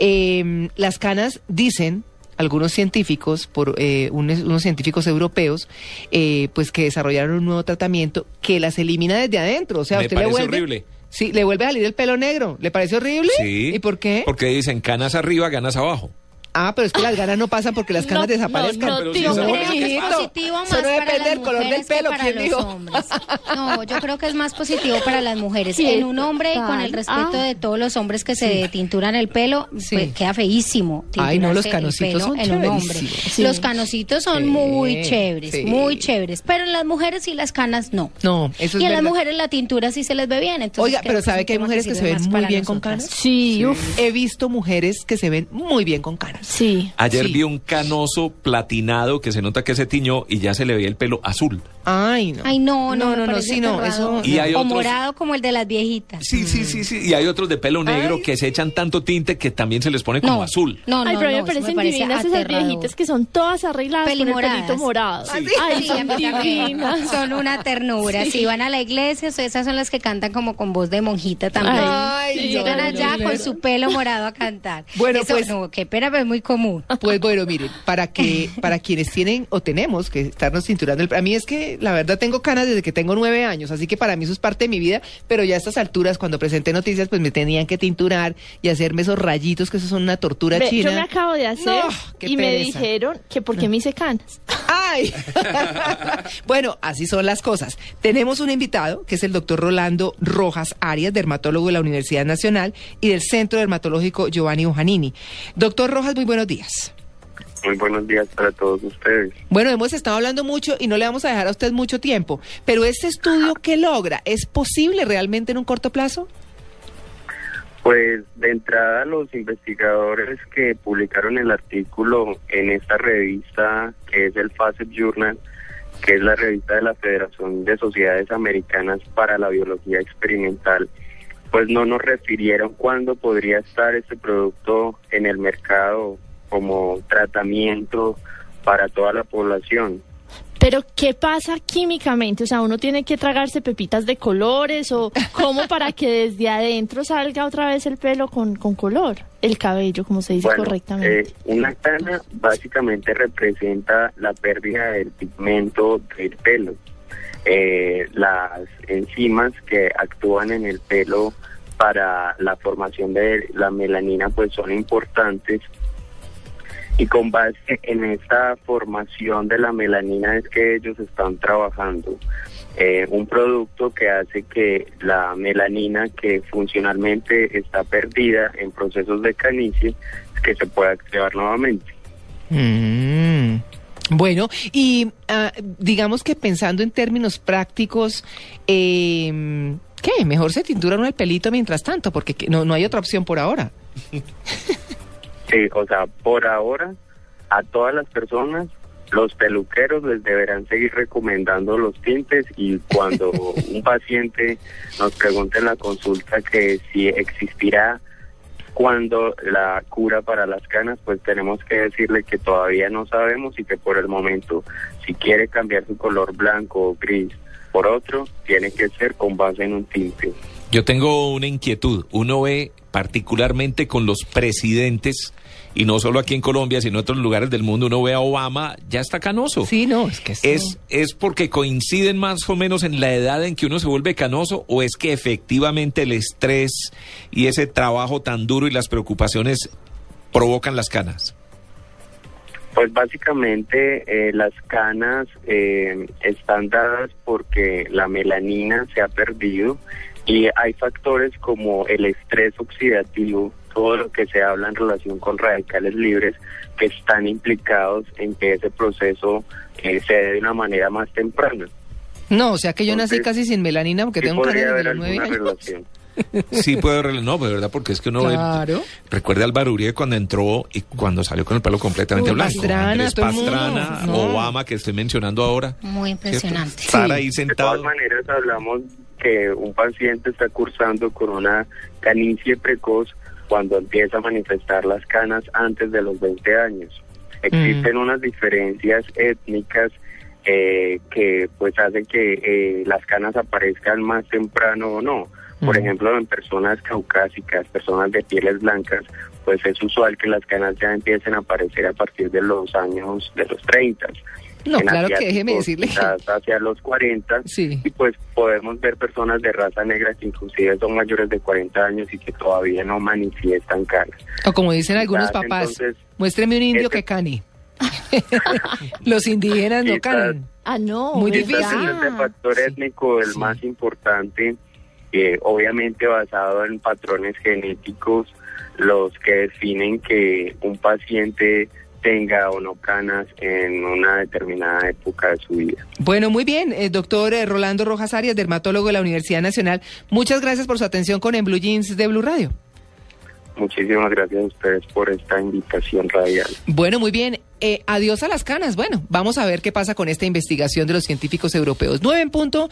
Eh, las canas dicen algunos científicos, por eh, unos, unos científicos europeos, eh, pues que desarrollaron un nuevo tratamiento que las elimina desde adentro. O sea, Me usted le parece vuelve, horrible. Sí, le vuelve a salir el pelo negro. ¿Le parece horrible? Sí. ¿Y por qué? Porque dicen canas arriba, ganas abajo. Ah, pero es que las ganas no pasan porque las canas No, desaparezcan. no, no, Pero tío, sí Yo son creo que es positivo más eso no para depende las del color del pelo, para ¿quién los dijo? hombres. No, yo creo que es más positivo para las mujeres. Sí, en un hombre y con el respeto Ah. de todos los hombres que se tinturan el pelo, Sí. pues, queda feísimo. Ay, no, los canositos son en un hombre. Los canositos son Sí, muy chéveres, sí. muy chéveres. Pero en las mujeres y las canas no. No, eso es y en las mujeres la tintura sí se les ve bien. Entonces Oiga, pero ¿sabe que hay mujeres que se ven muy bien con canas? Sí, He visto mujeres que se ven muy bien con canas. Sí. Ayer Sí. vi un canoso platinado que se nota que se tiñó y ya se le veía el pelo azul. Ay, no. Ay, no, no, no, me no, sí, no, eso. Y hay o otros- morado como el de las viejitas. Sí, sí, sí, sí. Y hay otros de pelo negro Ay. que se echan tanto tinte que también se les pone como no, azul. No, no, Ay, pero a mí no, me parecen parece divinas esas viejitas que son todas arregladas con el pelito morado. Sí. Ay, Sí, son divinas. Son una ternura. Si van a la iglesia, esas son las que cantan como con voz de monjita también. Ay, Y sí, llegan no, allá no, con no. su pelo morado a cantar. Bueno, Eso, pues- No, qué pena, pero es muy común. Pues bueno, miren, para que para quienes tienen o tenemos que estarnos cinturando, el, a mí es que la verdad tengo canas desde que tengo nueve años, así que para mí eso es parte de mi vida, pero ya a estas alturas, cuando presenté noticias, pues me tenían que tinturar y hacerme esos rayitos, que eso son una tortura Ve, china. yo me acabo de hacer No, qué y me dijeron que por qué me hice canas. ¡Ay! bueno, así son las cosas. Tenemos un invitado, que es el doctor Rolando Rojas Arias, dermatólogo de la Universidad Nacional y del Centro Dermatológico Giovanni Ojanini. Doctor Rojas, muy buenos días. Muy buenos días para todos ustedes. Bueno, hemos estado hablando mucho y no le vamos a dejar a usted mucho tiempo, pero este estudio, ¿qué logra? ¿Es posible realmente en un corto plazo? Pues de entrada los investigadores que publicaron el artículo en esta revista, que es el Facet Journal, que es la revista de la Federación de Sociedades Americanas para la Biología Experimental, pues no nos refirieron cuándo podría estar este producto en el mercado como tratamiento para toda la población. Pero, ¿qué pasa químicamente? O sea, uno tiene que tragarse pepitas de colores o cómo para que desde adentro salga otra vez el pelo con, con color, el cabello, como se dice Bueno, correctamente. eh, una cana básicamente representa la pérdida del pigmento del pelo. Eh, las enzimas que actúan en el pelo para la formación de la melanina pues son importantes y con base en esta formación de la melanina es que ellos están trabajando eh, un producto que hace que la melanina que funcionalmente está perdida en procesos de canicie que se pueda activar nuevamente. Mm. Bueno, y ah, digamos que pensando en términos prácticos, eh, ¿qué? Mejor se tintura uno el pelito mientras tanto, porque que- no, no hay otra opción por ahora. Sí, o sea, por ahora a todas las personas los peluqueros les deberán seguir recomendando los tintes y cuando un paciente nos pregunte en la consulta que si existirá cuando la cura para las canas, pues tenemos que decirle que todavía no sabemos y que por el momento, si quiere cambiar su color blanco o gris por otro, tiene que ser con base en un tinte. Yo tengo una inquietud. Uno ve particularmente con los presidentes, y no solo aquí en Colombia, sino en otros lugares del mundo, uno ve a Obama, ya está canoso. Sí, no, es que ¿Es, ¿Es porque coinciden más o menos en la edad en que uno se vuelve canoso o es que efectivamente el estrés y ese trabajo tan duro y las preocupaciones provocan las canas? Pues básicamente eh, las canas eh, están dadas porque la melanina se ha perdido y hay factores como el estrés oxidativo, todo lo que se habla en relación con radicales libres que están implicados en que ese proceso eh, se dé de una manera más temprana. No, o sea que yo nací casi sin melanina porque Sí tengo los nueve alguna años. relación. Sí, puede rel- no, de verdad, porque es que uno ve- Claro. recuerda al Uribe cuando entró y cuando salió con el pelo completamente Uy, blanco. Pastrana, Andrés. Pastrana, No. Obama, que estoy mencionando ahora. Muy impresionante. Estar Sí. ahí De sentado. todas maneras, hablamos que un paciente está cursando con una canicie precoz cuando empieza a manifestar las canas antes de los 20 años. Existen unas diferencias étnicas eh, que pues hacen que eh, las canas aparezcan más temprano o no. Por ejemplo, en personas caucásicas, personas de pieles blancas, pues es usual que las canas ya empiecen a aparecer a partir de los años de los 30. No, En claro que déjeme decirle. hacia los 40 Sí. y pues podemos ver personas de raza negra que inclusive son mayores de 40 años y que todavía no manifiestan canas. O como dicen algunos Quizás, papás, entonces, muéstreme un indio este- que cane. Los indígenas no Quizás- canan. Ah, no. Muy difícil. Este factor Sí, étnico, el sí. más importante, eh, obviamente basado en patrones genéticos, los que definen que un paciente tenga o no canas en una determinada época de su vida. Bueno, muy bien, eh, doctor eh, Rolando Rojas Arias, dermatólogo de la Universidad Nacional. Muchas gracias por su atención con En Blue Jeans de Blue Radio. Muchísimas gracias a ustedes por esta invitación radial. Bueno, muy bien. Eh, adiós a las canas. Bueno, vamos a ver qué pasa con esta investigación de los científicos europeos. Nueve en punto.